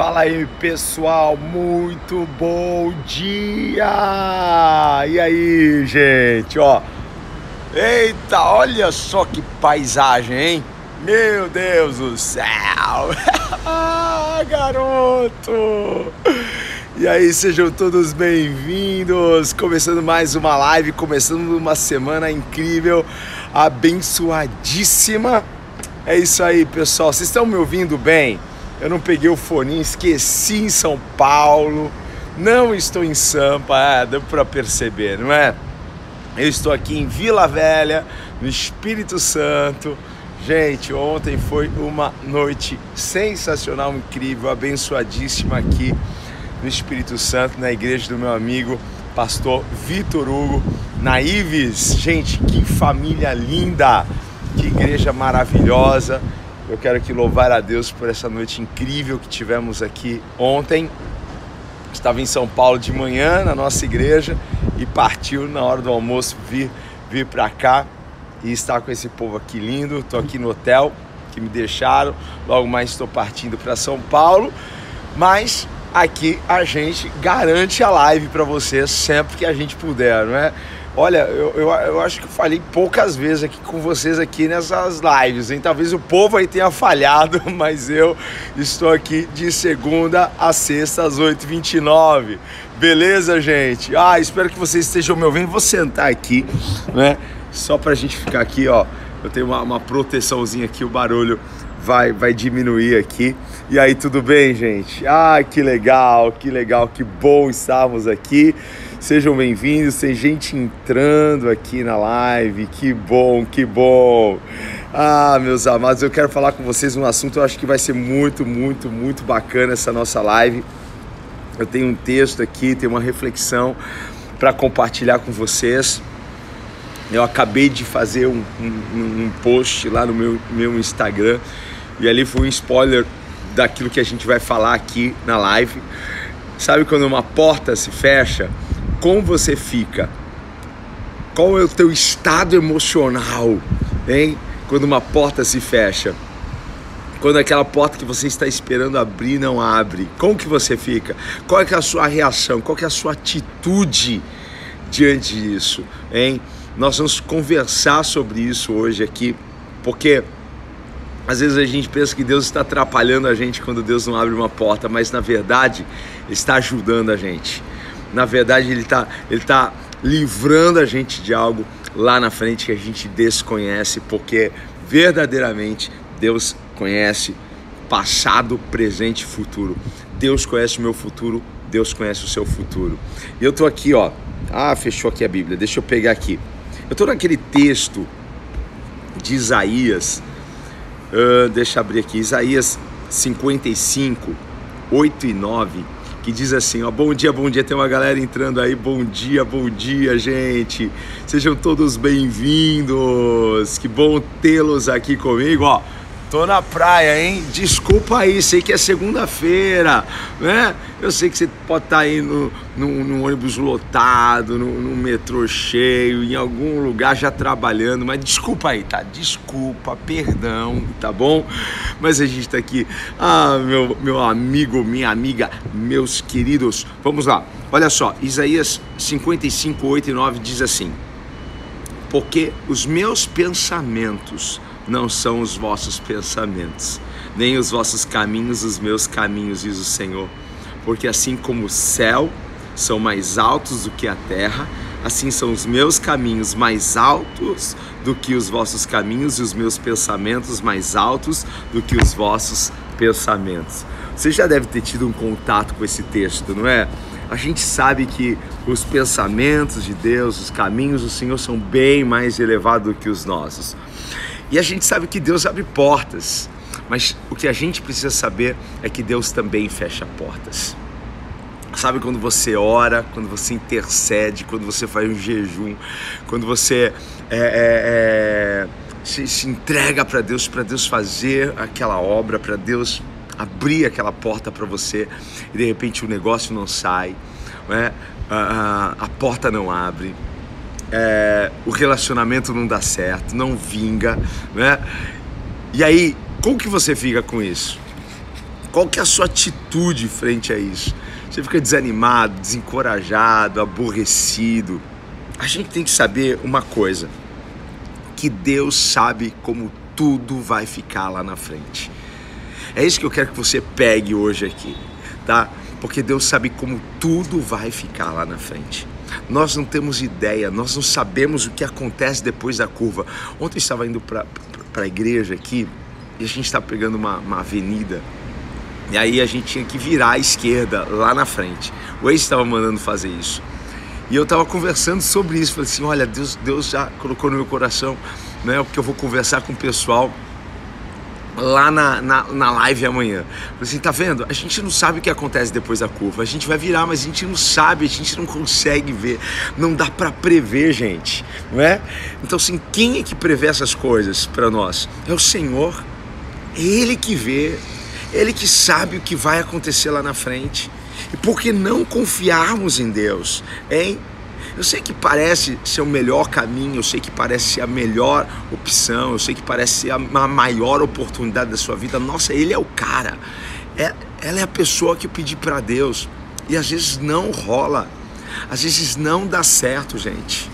Fala aí pessoal, muito bom dia! E aí, gente, ó. Eita, olha só que paisagem, hein? Meu Deus do céu! ah, garoto! E aí, sejam todos bem-vindos! Começando mais uma live, começando uma semana incrível, abençoadíssima. É isso aí, pessoal. Vocês estão me ouvindo bem? Eu não peguei o fone, esqueci em São Paulo. Não estou em Sampa, é, deu para perceber, não é? Eu estou aqui em Vila Velha, no Espírito Santo. Gente, ontem foi uma noite sensacional, incrível, abençoadíssima aqui no Espírito Santo, na igreja do meu amigo pastor Vitor Hugo, na Ives. Gente, que família linda, que igreja maravilhosa. Eu quero aqui louvar a Deus por essa noite incrível que tivemos aqui ontem. Estava em São Paulo de manhã na nossa igreja e partiu na hora do almoço vir vir para cá e estar com esse povo aqui lindo. Estou aqui no hotel que me deixaram. Logo mais estou partindo para São Paulo, mas aqui a gente garante a live para vocês sempre que a gente puder, não é? Olha, eu, eu, eu, acho que eu falei poucas vezes aqui com vocês aqui nessas lives, hein? Talvez o povo aí tenha falhado, mas eu estou aqui de segunda a sexta às 8h29. Beleza, gente? Ah, espero que vocês estejam me ouvindo. Vou sentar aqui, né? Só pra gente ficar aqui, ó. Eu tenho uma, uma proteçãozinha aqui, o barulho vai, vai diminuir aqui. E aí, tudo bem, gente? Ah, que legal, que legal, que bom estarmos aqui. Sejam bem-vindos, tem gente entrando aqui na live, que bom, que bom. Ah, meus amados, eu quero falar com vocês um assunto, eu acho que vai ser muito, muito, muito bacana essa nossa live. Eu tenho um texto aqui, tenho uma reflexão para compartilhar com vocês. Eu acabei de fazer um, um, um, post lá no meu, meu Instagram e ali foi um spoiler daquilo que a gente vai falar aqui na live. Sabe quando uma porta se fecha? como você fica? Qual é o teu estado emocional, hein? Quando uma porta se fecha. Quando aquela porta que você está esperando abrir não abre. Como que você fica? Qual é, é a sua reação? Qual é a sua atitude diante disso, hein? Nós vamos conversar sobre isso hoje aqui, porque às vezes a gente pensa que Deus está atrapalhando a gente quando Deus não abre uma porta, mas na verdade está ajudando a gente na verdade ele está ele tá livrando a gente de algo lá na frente que a gente desconhece, porque verdadeiramente Deus conhece passado, presente e futuro. Deus conhece o meu futuro, Deus conhece o seu futuro. E eu tô aqui, ó. Ah, fechou aqui a Bíblia. Deixa eu pegar aqui. Eu tô naquele texto de Isaías. Uh, deixa eu abrir aqui. Isaías 55, 8 e 9 que diz assim, ó, bom dia, bom dia, tem uma galera entrando aí, bom dia, bom dia, gente. Sejam todos bem-vindos. Que bom tê-los aqui comigo, ó. Tô na praia, hein? Desculpa aí, sei que é segunda-feira, né? Eu sei que você pode estar tá aí no, no, no, ônibus lotado, no, no, metrô cheio, em algum lugar já trabalhando, mas desculpa aí, tá? Desculpa, perdão, tá bom? Mas a gente tá aqui. Ah, meu, meu amigo, minha amiga, meus queridos, vamos lá. Olha só, Isaías 55, 8 e 9 diz assim: Porque os meus pensamentos não são os vossos pensamentos, nem os vossos caminhos os meus caminhos, diz o Senhor. Porque assim como o céu são mais altos do que a terra, assim são os meus caminhos mais altos do que os vossos caminhos e os meus pensamentos mais altos do que os vossos pensamentos. Você já deve ter tido um contato com esse texto, não é? A gente sabe que os pensamentos de Deus, os caminhos do Senhor são bem mais elevados do que os nossos. E a gente sabe que Deus abre portas, mas o que a gente precisa saber é que Deus também fecha portas. Sabe quando você ora, quando você intercede, quando você faz um jejum, quando você é, é, é, se, se entrega para Deus, para Deus fazer aquela obra, para Deus abrir aquela porta para você e de repente o negócio não sai, não é? a, a, a porta não abre, é, o relacionamento não dá certo, não vinga, né? E aí, como que você fica com isso? Qual que é a sua atitude frente a isso? Você fica desanimado, desencorajado, aborrecido. A gente tem que saber uma coisa: que Deus sabe como tudo vai ficar lá na frente. É isso que eu quero que você pegue hoje aqui, tá? Porque Deus sabe como tudo vai ficar lá na frente. Nós não temos ideia, nós não sabemos o que acontece depois da curva. Ontem eu estava indo para a igreja aqui e a gente estava pegando uma, uma avenida e aí a gente tinha que virar à esquerda lá na frente. O ex estava mandando fazer isso. E eu estava conversando sobre isso. Falei assim: olha, Deus, Deus já colocou no meu coração, né? Porque eu vou conversar com o pessoal lá na, na, na live amanhã. Falei assim: tá vendo? A gente não sabe o que acontece depois da curva. A gente vai virar, mas a gente não sabe, a gente não consegue ver. Não dá para prever, gente, não é? Então, assim, quem é que prevê essas coisas para nós? É o Senhor. É Ele que vê. Ele que sabe o que vai acontecer lá na frente. E por que não confiarmos em Deus, hein? Eu sei que parece ser o melhor caminho, eu sei que parece ser a melhor opção, eu sei que parece ser a maior oportunidade da sua vida. Nossa, ele é o cara. É, ela é a pessoa que eu pedi para Deus. E às vezes não rola. Às vezes não dá certo, gente.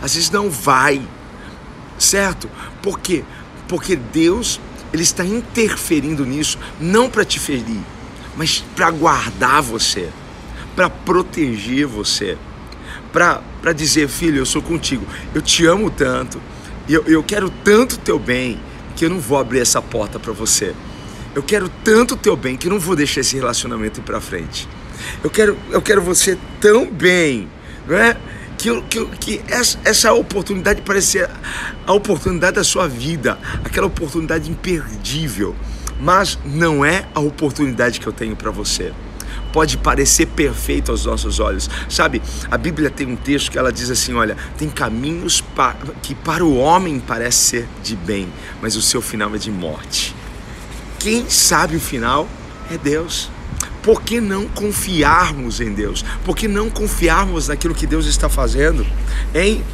Às vezes não vai. Certo? Por quê? Porque Deus ele está interferindo nisso não para te ferir, mas para guardar você, para proteger você, para dizer, filho, eu sou contigo, eu te amo tanto, eu, eu quero tanto teu bem que eu não vou abrir essa porta para você. Eu quero tanto teu bem que eu não vou deixar esse relacionamento ir para frente. Eu quero, eu quero você tão bem, não é? que, que, que essa, essa oportunidade parece ser a oportunidade da sua vida, aquela oportunidade imperdível, mas não é a oportunidade que eu tenho para você. Pode parecer perfeito aos nossos olhos, sabe? A Bíblia tem um texto que ela diz assim: olha, tem caminhos pa que para o homem parece ser de bem, mas o seu final é de morte. Quem sabe o final é Deus. Por que não confiarmos em Deus? Por que não confiarmos naquilo que Deus está fazendo? Em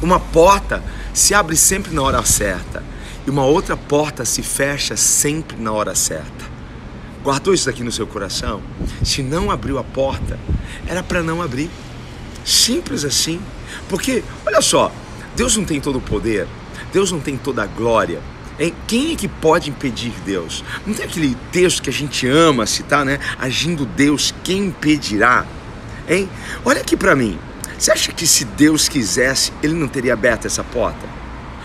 uma porta se abre sempre na hora certa e uma outra porta se fecha sempre na hora certa. Guardou isso aqui no seu coração? Se não abriu a porta, era para não abrir. Simples assim. Porque, olha só, Deus não tem todo o poder, Deus não tem toda a glória, Hein? Quem é que pode impedir Deus? Não tem aquele texto que a gente ama citar, né? Agindo Deus, quem impedirá? Hein? Olha aqui para mim. Você acha que se Deus quisesse, ele não teria aberto essa porta?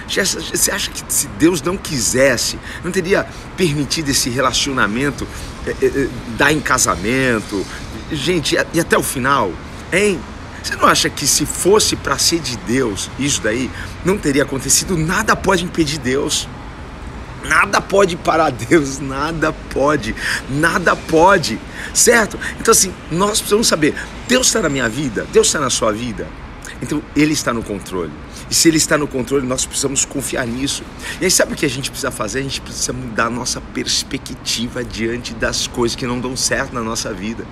Você acha que se Deus não quisesse, não teria permitido esse relacionamento é, é, dar em casamento? Gente, e até o final, hein? Você não acha que se fosse para ser de Deus, isso daí não teria acontecido? Nada pode impedir Deus. Nada pode parar Deus, nada pode, nada pode, certo? Então, assim, nós precisamos saber: Deus está na minha vida, Deus está na sua vida, então Ele está no controle. E se Ele está no controle, nós precisamos confiar nisso. E aí, sabe o que a gente precisa fazer? A gente precisa mudar a nossa perspectiva diante das coisas que não dão certo na nossa vida.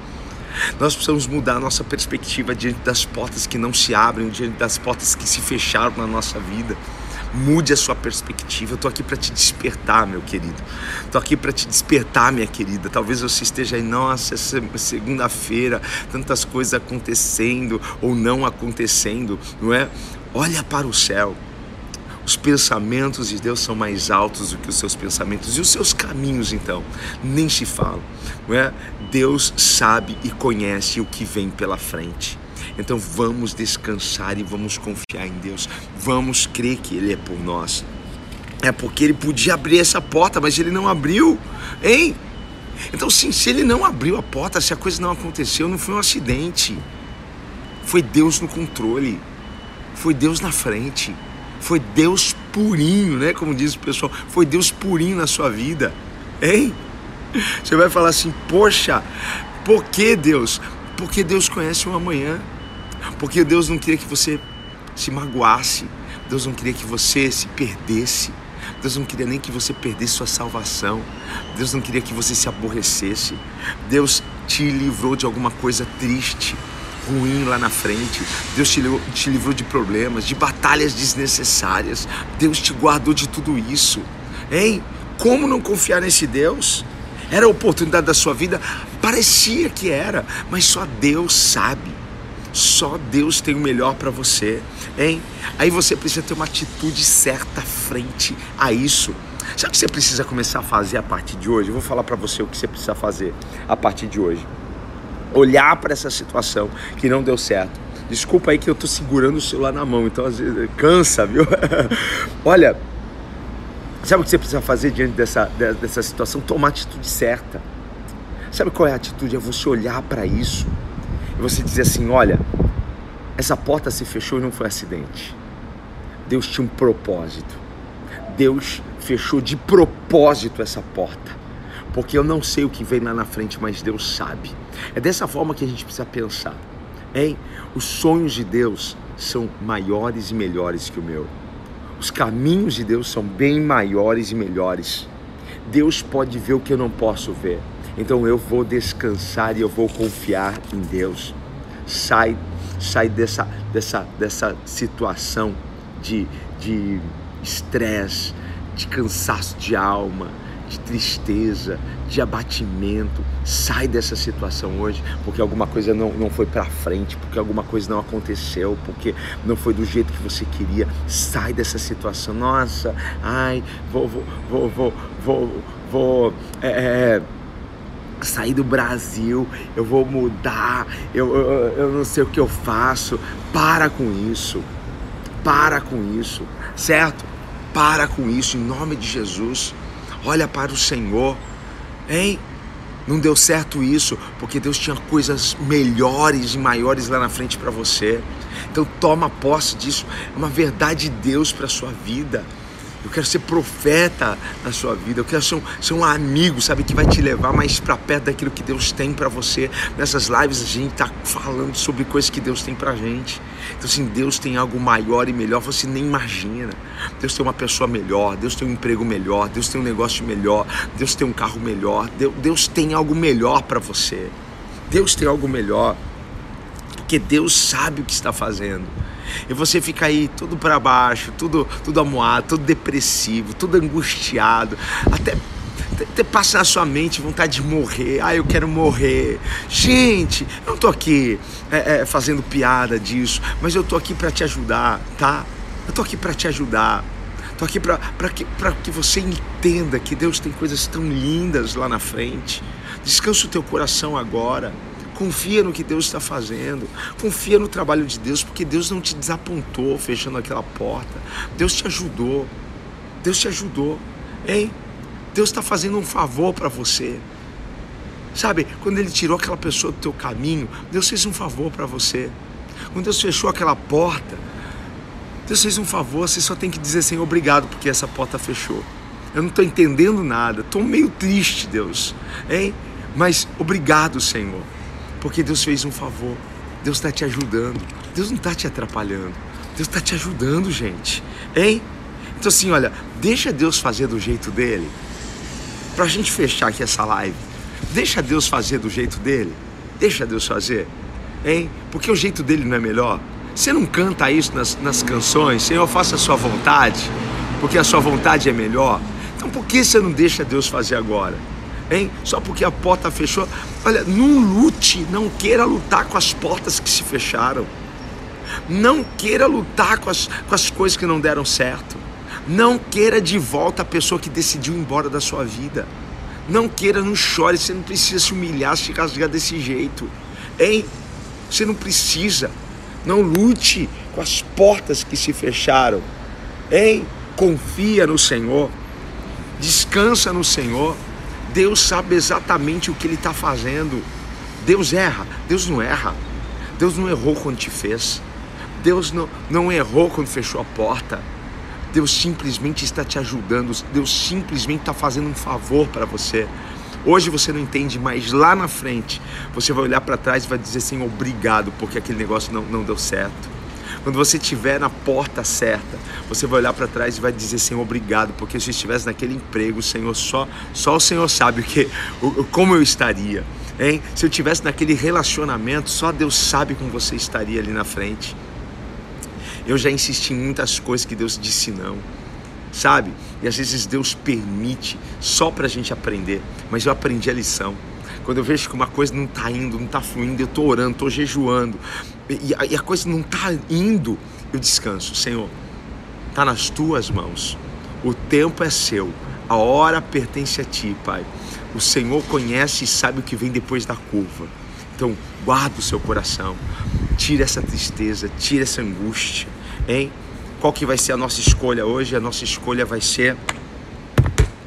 Nós precisamos mudar a nossa perspectiva diante das portas que não se abrem, diante das portas que se fecharam na nossa vida. Mude a sua perspectiva. Eu tô aqui para te despertar, meu querido. Tô aqui para te despertar, minha querida. Talvez você esteja aí, nossa, segunda-feira, tantas coisas acontecendo ou não acontecendo, não é? Olha para o céu. Os pensamentos de Deus são mais altos do que os seus pensamentos e os seus caminhos, então, nem se falam, não é? Deus sabe e conhece o que vem pela frente. Então vamos descansar e vamos confiar em Deus. Vamos crer que Ele é por nós. É porque Ele podia abrir essa porta, mas Ele não abriu, hein? Então, sim, se Ele não abriu a porta, se a coisa não aconteceu, não foi um acidente. Foi Deus no controle. Foi Deus na frente. Foi Deus purinho, né? Como diz o pessoal, foi Deus purinho na sua vida, hein? Você vai falar assim, poxa, por que Deus? Porque Deus conhece o amanhã. Porque Deus não queria que você se magoasse, Deus não queria que você se perdesse, Deus não queria nem que você perdesse sua salvação, Deus não queria que você se aborrecesse, Deus te livrou de alguma coisa triste, ruim lá na frente, Deus te livrou, te livrou de problemas, de batalhas desnecessárias, Deus te guardou de tudo isso, hein? Como não confiar nesse Deus? Era a oportunidade da sua vida? Parecia que era, mas só Deus sabe. Só Deus tem o melhor para você, hein? Aí você precisa ter uma atitude certa frente a isso. Sabe o que você precisa começar a fazer a partir de hoje? Eu vou falar para você o que você precisa fazer a partir de hoje. Olhar para essa situação que não deu certo. Desculpa aí que eu tô segurando o celular na mão, então às vezes cansa, viu? Olha, sabe o que você precisa fazer diante dessa, dessa situação? Tomar a atitude certa. Sabe qual é a atitude? É você olhar para isso e você dizer assim: olha, essa porta se fechou e não foi acidente. Deus tinha um propósito. Deus fechou de propósito essa porta. Porque eu não sei o que vem lá na frente, mas Deus sabe. É dessa forma que a gente precisa pensar. Hein? Os sonhos de Deus são maiores e melhores que o meu. Os caminhos de Deus são bem maiores e melhores. Deus pode ver o que eu não posso ver. Então eu vou descansar e eu vou confiar em Deus. Sai, sai dessa, dessa, dessa situação de estresse, de, de cansaço de alma, de tristeza, de abatimento. Sai dessa situação hoje, porque alguma coisa não, não foi para frente, porque alguma coisa não aconteceu, porque não foi do jeito que você queria. Sai dessa situação. Nossa, ai, vou, vou, vou, vou, vou, vou é, é sair do Brasil, eu vou mudar, eu, eu, eu não sei o que eu faço. Para com isso, para com isso, certo? Para com isso, em nome de Jesus. Olha para o Senhor, hein? Não deu certo isso, porque Deus tinha coisas melhores e maiores lá na frente para você. Então toma posse disso. É uma verdade de Deus para sua vida. Eu quero ser profeta na sua vida. Eu quero ser um, ser um amigo, sabe, que vai te levar mais para perto daquilo que Deus tem para você. Nessas lives a gente tá falando sobre coisas que Deus tem pra gente. Então, assim, Deus tem algo maior e melhor, você nem imagina. Deus tem uma pessoa melhor, Deus tem um emprego melhor, Deus tem um negócio melhor, Deus tem um carro melhor, Deus, Deus tem algo melhor para você. Deus tem algo melhor. Porque Deus sabe o que está fazendo e você fica aí tudo para baixo, tudo, tudo amuado, tudo depressivo, tudo angustiado, até até passa na sua mente vontade de morrer. Ah, eu quero morrer. Gente, eu não tô aqui é, é, fazendo piada disso, mas eu tô aqui para te ajudar, tá? Eu tô aqui para te ajudar. Tô aqui para que, que você entenda que Deus tem coisas tão lindas lá na frente. Descansa o teu coração agora. Confia no que Deus está fazendo. Confia no trabalho de Deus, porque Deus não te desapontou fechando aquela porta. Deus te ajudou. Deus te ajudou. Hein? Deus está fazendo um favor para você. Sabe, quando Ele tirou aquela pessoa do teu caminho, Deus fez um favor para você. Quando Deus fechou aquela porta, Deus fez um favor, você só tem que dizer assim, obrigado, porque essa porta fechou. Eu não estou entendendo nada, estou meio triste, Deus. Hein? Mas obrigado, Senhor porque Deus fez um favor. Deus está te ajudando. Deus não está te atrapalhando. Deus está te ajudando, gente. Hein? Então, assim, olha, deixa Deus fazer do jeito dele. Para a gente fechar aqui essa live, deixa Deus fazer do jeito dele. Deixa Deus fazer. Hein? Porque o jeito dele não é melhor. Você não canta isso nas, nas canções, Senhor, faça a sua vontade, porque a sua vontade é melhor. Então, por que você não deixa Deus fazer agora? Hein? Só porque a porta fechou. Olha, não lute, não queira lutar com as portas que se fecharam. Não queira lutar com as, com as coisas que não deram certo. Não queira de volta a pessoa que decidiu ir embora da sua vida. Não queira, não chore, você não precisa se humilhar, se rasgar desse jeito. Hein? Você não precisa. Não lute com as portas que se fecharam. Hein? Confia no Senhor. Descansa no Senhor. Deus sabe exatamente o que Ele está fazendo. Deus erra, Deus não erra. Deus não errou quando te fez. Deus não, não errou quando fechou a porta. Deus simplesmente está te ajudando. Deus simplesmente está fazendo um favor para você. Hoje você não entende, mas lá na frente você vai olhar para trás e vai dizer assim: obrigado, porque aquele negócio não, não deu certo. Quando você estiver na porta certa, você vai olhar para trás e vai dizer, Senhor, obrigado, porque se eu estivesse naquele emprego, Senhor, só, só o Senhor sabe o que, o, como eu estaria. Hein? Se eu estivesse naquele relacionamento, só Deus sabe como você estaria ali na frente. Eu já insisti em muitas coisas que Deus disse não. sabe? E às vezes Deus permite só para a gente aprender, mas eu aprendi a lição. Quando eu vejo que uma coisa não está indo, não está fluindo, eu estou orando, estou jejuando, e a, e a coisa não está indo, eu descanso. Senhor, está nas tuas mãos. O tempo é seu, a hora pertence a ti, Pai. O Senhor conhece e sabe o que vem depois da curva. Então, guarda o seu coração. Tira essa tristeza, tira essa angústia, hein? Qual que vai ser a nossa escolha hoje? A nossa escolha vai ser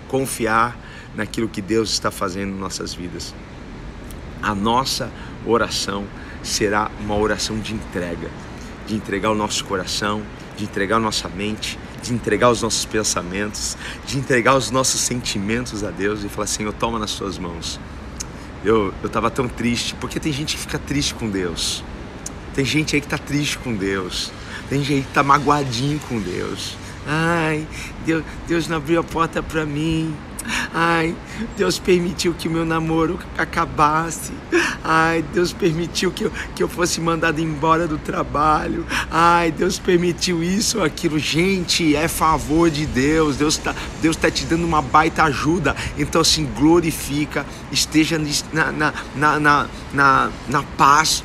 confiar naquilo que Deus está fazendo em nossas vidas. A nossa oração será uma oração de entrega, de entregar o nosso coração, de entregar a nossa mente, de entregar os nossos pensamentos, de entregar os nossos sentimentos a Deus e falar: Senhor, toma nas suas mãos. Eu estava tão triste, porque tem gente que fica triste com Deus. Tem gente aí que está triste com Deus. Tem gente que está magoadinho com Deus. Ai, Deus, Deus não abriu a porta para mim. Ai, Deus permitiu que o meu namoro acabasse. Ai, Deus permitiu que eu, que eu fosse mandado embora do trabalho. Ai, Deus permitiu isso aquilo. Gente, é favor de Deus. Deus está Deus tá te dando uma baita ajuda. Então, assim, glorifica, esteja na, na, na, na, na, na paz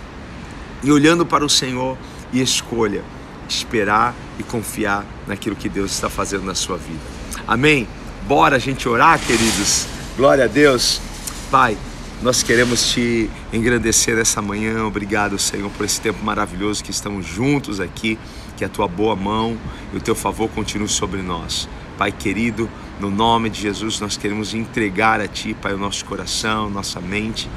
e olhando para o Senhor e escolha esperar e confiar naquilo que Deus está fazendo na sua vida. Amém? Bora a gente orar, queridos. Glória a Deus. Pai, nós queremos te engrandecer essa manhã. Obrigado, Senhor, por esse tempo maravilhoso que estamos juntos aqui. Que a tua boa mão e o teu favor continue sobre nós. Pai querido, no nome de Jesus, nós queremos entregar a Ti, Pai, o nosso coração, nossa mente.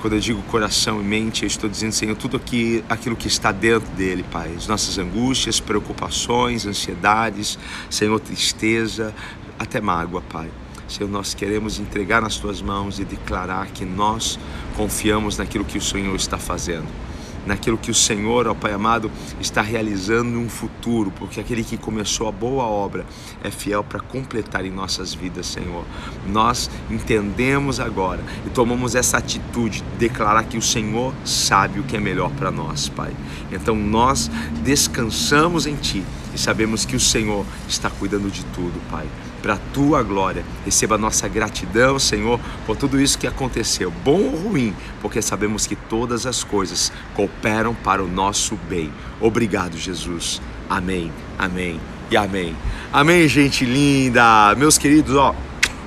Quando eu digo coração e mente, eu estou dizendo, Senhor, tudo aqui, aquilo que está dentro dele, Pai. As nossas angústias, preocupações, ansiedades, Senhor, tristeza, até mágoa, Pai. Senhor, nós queremos entregar nas tuas mãos e declarar que nós confiamos naquilo que o Senhor está fazendo, naquilo que o Senhor, ó Pai amado, está realizando no futuro, porque aquele que começou a boa obra é fiel para completar em nossas vidas, Senhor. Nós entendemos agora e tomamos essa atitude de declarar que o Senhor sabe o que é melhor para nós, Pai. Então nós descansamos em Ti e sabemos que o Senhor está cuidando de tudo, Pai para a tua glória. Receba nossa gratidão, Senhor, por tudo isso que aconteceu, bom ou ruim, porque sabemos que todas as coisas cooperam para o nosso bem. Obrigado, Jesus. Amém, amém e amém. Amém, gente linda. Meus queridos, ó,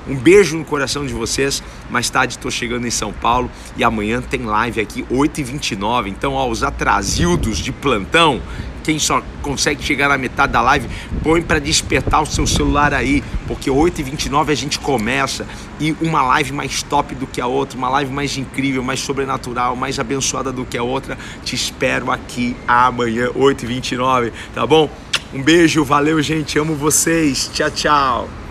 um beijo no coração de vocês. Mais tarde estou chegando em São Paulo e amanhã tem live aqui 8h29. Então, ó, os atrasildos de plantão, quem só consegue chegar na metade da live, põe para despertar o seu celular aí, porque 8h29 a gente começa e uma live mais top do que a outra, uma live mais incrível, mais sobrenatural, mais abençoada do que a outra. Te espero aqui amanhã, 8h29, tá bom? Um beijo, valeu, gente, amo vocês. Tchau, tchau.